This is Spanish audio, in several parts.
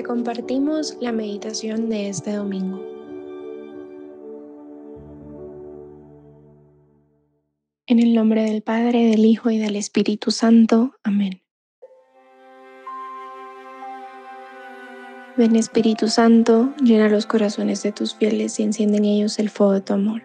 Te compartimos la meditación de este domingo. En el nombre del Padre, del Hijo y del Espíritu Santo. Amén. Ven Espíritu Santo, llena los corazones de tus fieles y enciende en ellos el fuego de tu amor.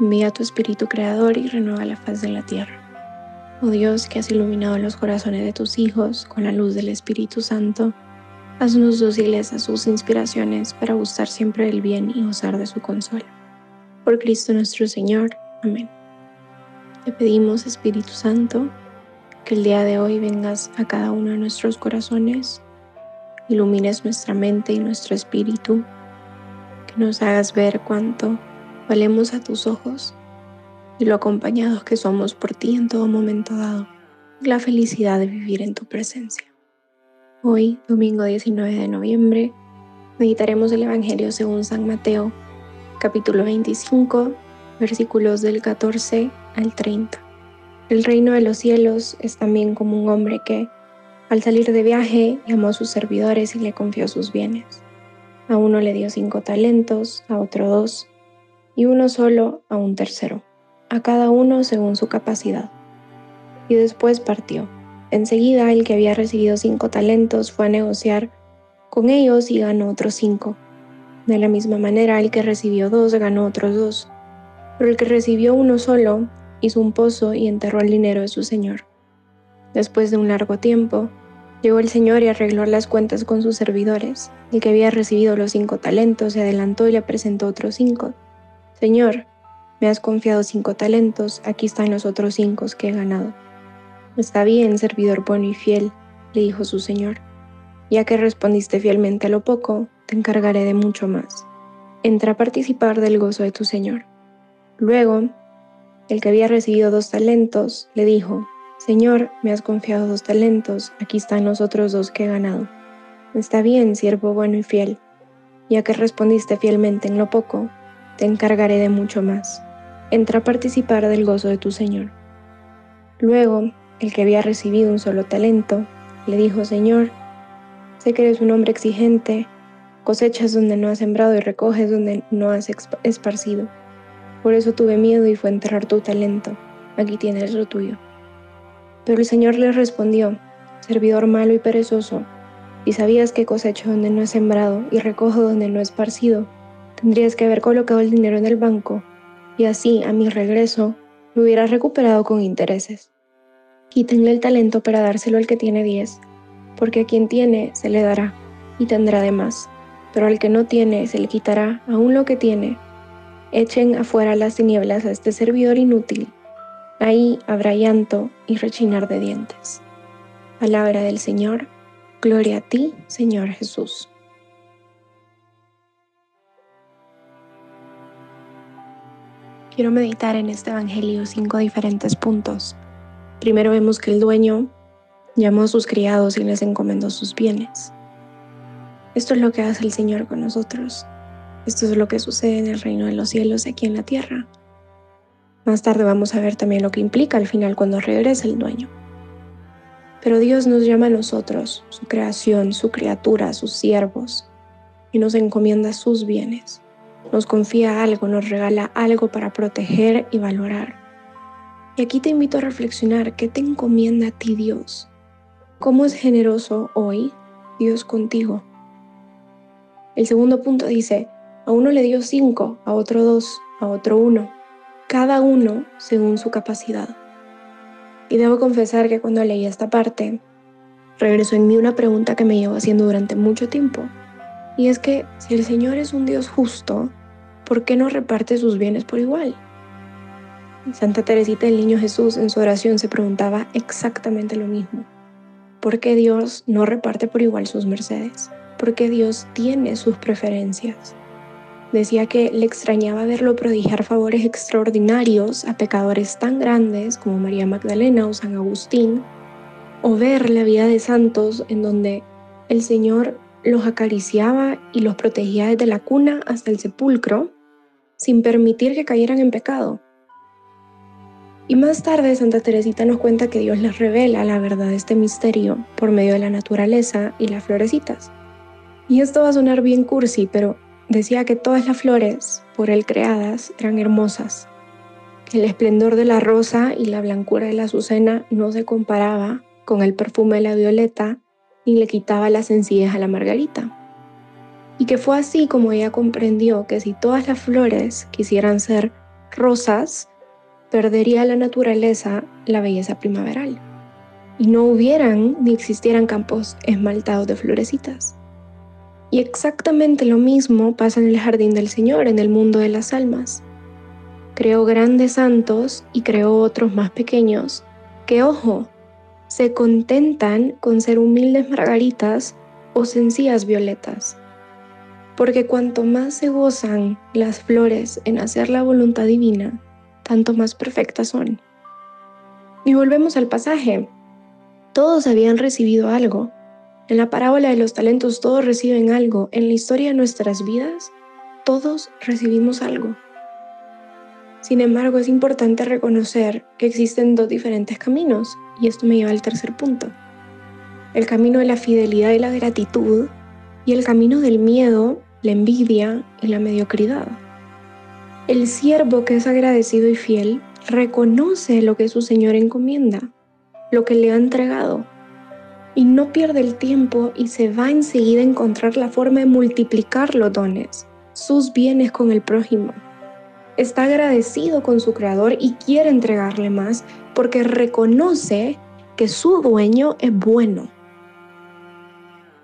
Envía tu Espíritu Creador y renueva la faz de la tierra. Oh Dios, que has iluminado los corazones de tus hijos con la luz del Espíritu Santo, Haznos dóciles a sus inspiraciones para gustar siempre del bien y gozar de su consuelo. Por Cristo nuestro Señor. Amén. Te pedimos, Espíritu Santo, que el día de hoy vengas a cada uno de nuestros corazones, ilumines nuestra mente y nuestro espíritu, que nos hagas ver cuánto valemos a tus ojos y lo acompañados que somos por ti en todo momento dado, la felicidad de vivir en tu presencia. Hoy, domingo 19 de noviembre, meditaremos el Evangelio según San Mateo, capítulo 25, versículos del 14 al 30. El reino de los cielos es también como un hombre que, al salir de viaje, llamó a sus servidores y le confió sus bienes. A uno le dio cinco talentos, a otro dos, y uno solo a un tercero, a cada uno según su capacidad. Y después partió. Enseguida el que había recibido cinco talentos fue a negociar con ellos y ganó otros cinco. De la misma manera el que recibió dos ganó otros dos. Pero el que recibió uno solo hizo un pozo y enterró el dinero de su señor. Después de un largo tiempo, llegó el señor y arregló las cuentas con sus servidores. El que había recibido los cinco talentos se adelantó y le presentó otros cinco. Señor, me has confiado cinco talentos, aquí están los otros cinco que he ganado. Está bien, servidor bueno y fiel, le dijo su señor. Ya que respondiste fielmente a lo poco, te encargaré de mucho más. Entra a participar del gozo de tu señor. Luego, el que había recibido dos talentos, le dijo, Señor, me has confiado dos talentos, aquí están los otros dos que he ganado. Está bien, siervo bueno y fiel. Ya que respondiste fielmente en lo poco, te encargaré de mucho más. Entra a participar del gozo de tu Señor. Luego, el que había recibido un solo talento, le dijo, Señor, sé que eres un hombre exigente, cosechas donde no has sembrado y recoges donde no has esparcido. Por eso tuve miedo y fue a enterrar tu talento. Aquí tienes lo tuyo. Pero el Señor le respondió, servidor malo y perezoso, si sabías que cosecho donde no he sembrado y recojo donde no he esparcido, tendrías que haber colocado el dinero en el banco, y así, a mi regreso, lo hubieras recuperado con intereses. Quítenle el talento para dárselo al que tiene diez, porque a quien tiene se le dará y tendrá de más, pero al que no tiene se le quitará aún lo que tiene. Echen afuera las tinieblas a este servidor inútil. Ahí habrá llanto y rechinar de dientes. Palabra del Señor. Gloria a ti, Señor Jesús. Quiero meditar en este Evangelio cinco diferentes puntos Primero vemos que el dueño llamó a sus criados y les encomendó sus bienes. Esto es lo que hace el Señor con nosotros. Esto es lo que sucede en el reino de los cielos aquí en la tierra. Más tarde vamos a ver también lo que implica al final cuando regresa el dueño. Pero Dios nos llama a nosotros, su creación, su criatura, sus siervos, y nos encomienda sus bienes. Nos confía algo, nos regala algo para proteger y valorar. Y aquí te invito a reflexionar qué te encomienda a ti Dios. ¿Cómo es generoso hoy Dios contigo? El segundo punto dice, a uno le dio cinco, a otro dos, a otro uno, cada uno según su capacidad. Y debo confesar que cuando leí esta parte, regresó en mí una pregunta que me llevo haciendo durante mucho tiempo. Y es que si el Señor es un Dios justo, ¿por qué no reparte sus bienes por igual? Santa Teresita del Niño Jesús en su oración se preguntaba exactamente lo mismo. ¿Por qué Dios no reparte por igual sus mercedes? ¿Por qué Dios tiene sus preferencias? Decía que le extrañaba verlo prodigiar favores extraordinarios a pecadores tan grandes como María Magdalena o San Agustín, o ver la vida de santos en donde el Señor los acariciaba y los protegía desde la cuna hasta el sepulcro, sin permitir que cayeran en pecado. Y más tarde Santa Teresita nos cuenta que Dios les revela la verdad de este misterio por medio de la naturaleza y las florecitas. Y esto va a sonar bien cursi, pero decía que todas las flores por él creadas eran hermosas, que el esplendor de la rosa y la blancura de la azucena no se comparaba con el perfume de la violeta ni le quitaba la sencillez a la margarita. Y que fue así como ella comprendió que si todas las flores quisieran ser rosas, perdería la naturaleza la belleza primaveral. Y no hubieran ni existieran campos esmaltados de florecitas. Y exactamente lo mismo pasa en el jardín del Señor, en el mundo de las almas. Creó grandes santos y creó otros más pequeños, que ojo, se contentan con ser humildes margaritas o sencillas violetas. Porque cuanto más se gozan las flores en hacer la voluntad divina, tanto más perfectas son. Y volvemos al pasaje. Todos habían recibido algo, en la parábola de los talentos todos reciben algo. En la historia de nuestras vidas, todos recibimos algo. Sin embargo, es importante reconocer que existen dos diferentes caminos, y esto me lleva al tercer punto. El camino de la fidelidad y la gratitud, y el camino del miedo, la envidia y la mediocridad. El siervo que es agradecido y fiel reconoce lo que su Señor encomienda, lo que le ha entregado, y no pierde el tiempo y se va enseguida a encontrar la forma de multiplicar los dones, sus bienes con el prójimo. Está agradecido con su creador y quiere entregarle más porque reconoce que su dueño es bueno.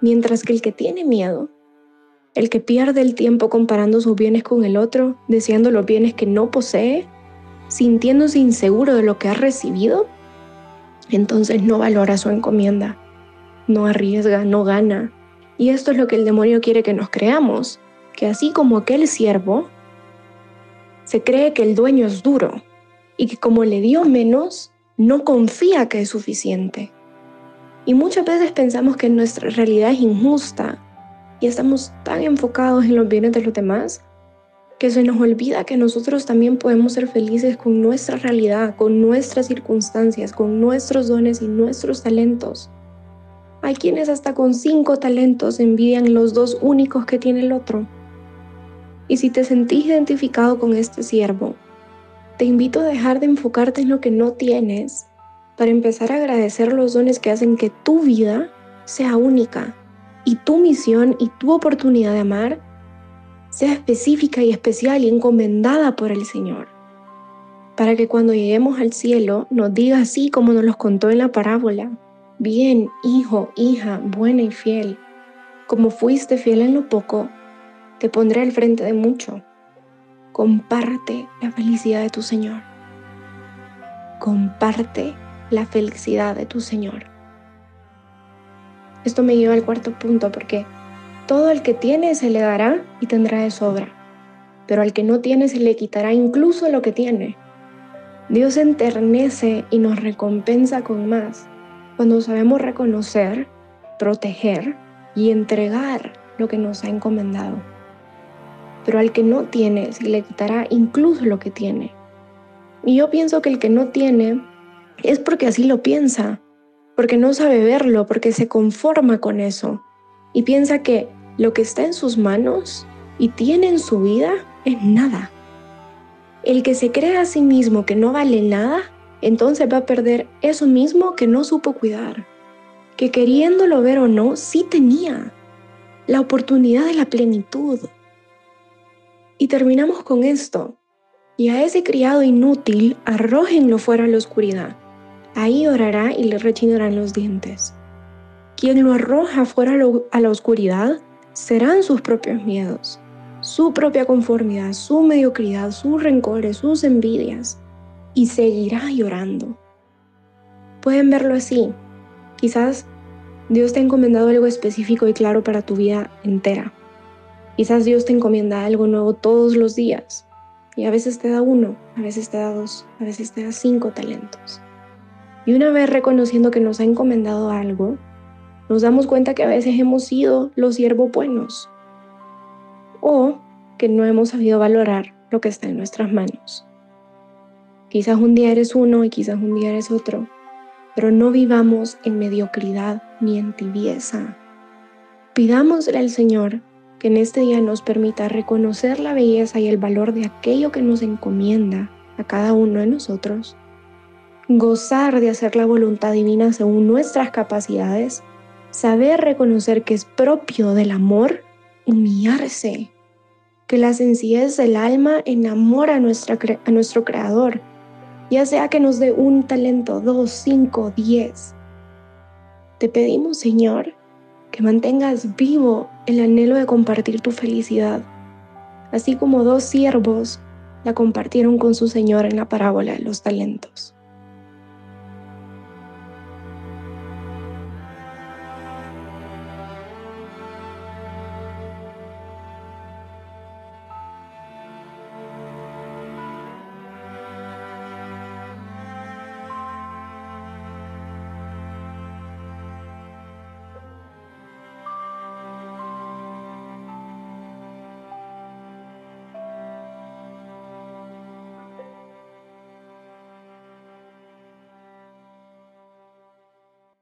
Mientras que el que tiene miedo, el que pierde el tiempo comparando sus bienes con el otro, deseando los bienes que no posee, sintiéndose inseguro de lo que ha recibido, entonces no valora su encomienda no arriesga, no gana. Y esto es lo que el demonio quiere que nos creamos, que así como aquel siervo, se cree que el dueño es duro y que como le dio menos, no confía que es suficiente. Y muchas veces pensamos que nuestra realidad es injusta y estamos tan enfocados en los bienes de los demás que se nos olvida que nosotros también podemos ser felices con nuestra realidad, con nuestras circunstancias, con nuestros dones y nuestros talentos. Hay quienes hasta con cinco talentos envidian los dos únicos que tiene el otro. Y si te sentís identificado con este siervo, te invito a dejar de enfocarte en lo que no tienes para empezar a agradecer los dones que hacen que tu vida sea única y tu misión y tu oportunidad de amar sea específica y especial y encomendada por el Señor. Para que cuando lleguemos al cielo nos diga así como nos los contó en la parábola. Bien, hijo, hija, buena y fiel. Como fuiste fiel en lo poco, te pondré al frente de mucho. Comparte la felicidad de tu Señor. Comparte la felicidad de tu Señor. Esto me lleva al cuarto punto porque todo el que tiene se le dará y tendrá de sobra, pero al que no tiene se le quitará incluso lo que tiene. Dios enternece y nos recompensa con más cuando sabemos reconocer, proteger y entregar lo que nos ha encomendado. Pero al que no tiene, se le quitará incluso lo que tiene. Y yo pienso que el que no tiene es porque así lo piensa, porque no sabe verlo, porque se conforma con eso y piensa que lo que está en sus manos y tiene en su vida es nada. El que se cree a sí mismo que no vale nada entonces va a perder eso mismo que no supo cuidar, que queriéndolo ver o no, sí tenía la oportunidad de la plenitud. Y terminamos con esto. Y a ese criado inútil arrójenlo fuera a la oscuridad. Ahí orará y le rechinarán los dientes. Quien lo arroja fuera a la oscuridad serán sus propios miedos, su propia conformidad, su mediocridad, sus rencores, sus envidias y seguirá llorando. Pueden verlo así. Quizás Dios te ha encomendado algo específico y claro para tu vida entera. Quizás Dios te encomienda algo nuevo todos los días. Y a veces te da uno, a veces te da dos, a veces te da cinco talentos. Y una vez reconociendo que nos ha encomendado algo, nos damos cuenta que a veces hemos sido los siervos buenos. O que no hemos sabido valorar lo que está en nuestras manos. Quizás un día eres uno y quizás un día eres otro, pero no vivamos en mediocridad ni en tibieza. Pidámosle al Señor que en este día nos permita reconocer la belleza y el valor de aquello que nos encomienda a cada uno de nosotros, gozar de hacer la voluntad divina según nuestras capacidades, saber reconocer que es propio del amor, humillarse, que la sencillez del alma enamora a, nuestra, a nuestro Creador, ya sea que nos dé un talento, dos, cinco, diez. Te pedimos, Señor, que mantengas vivo el anhelo de compartir tu felicidad, así como dos siervos la compartieron con su Señor en la parábola de los talentos.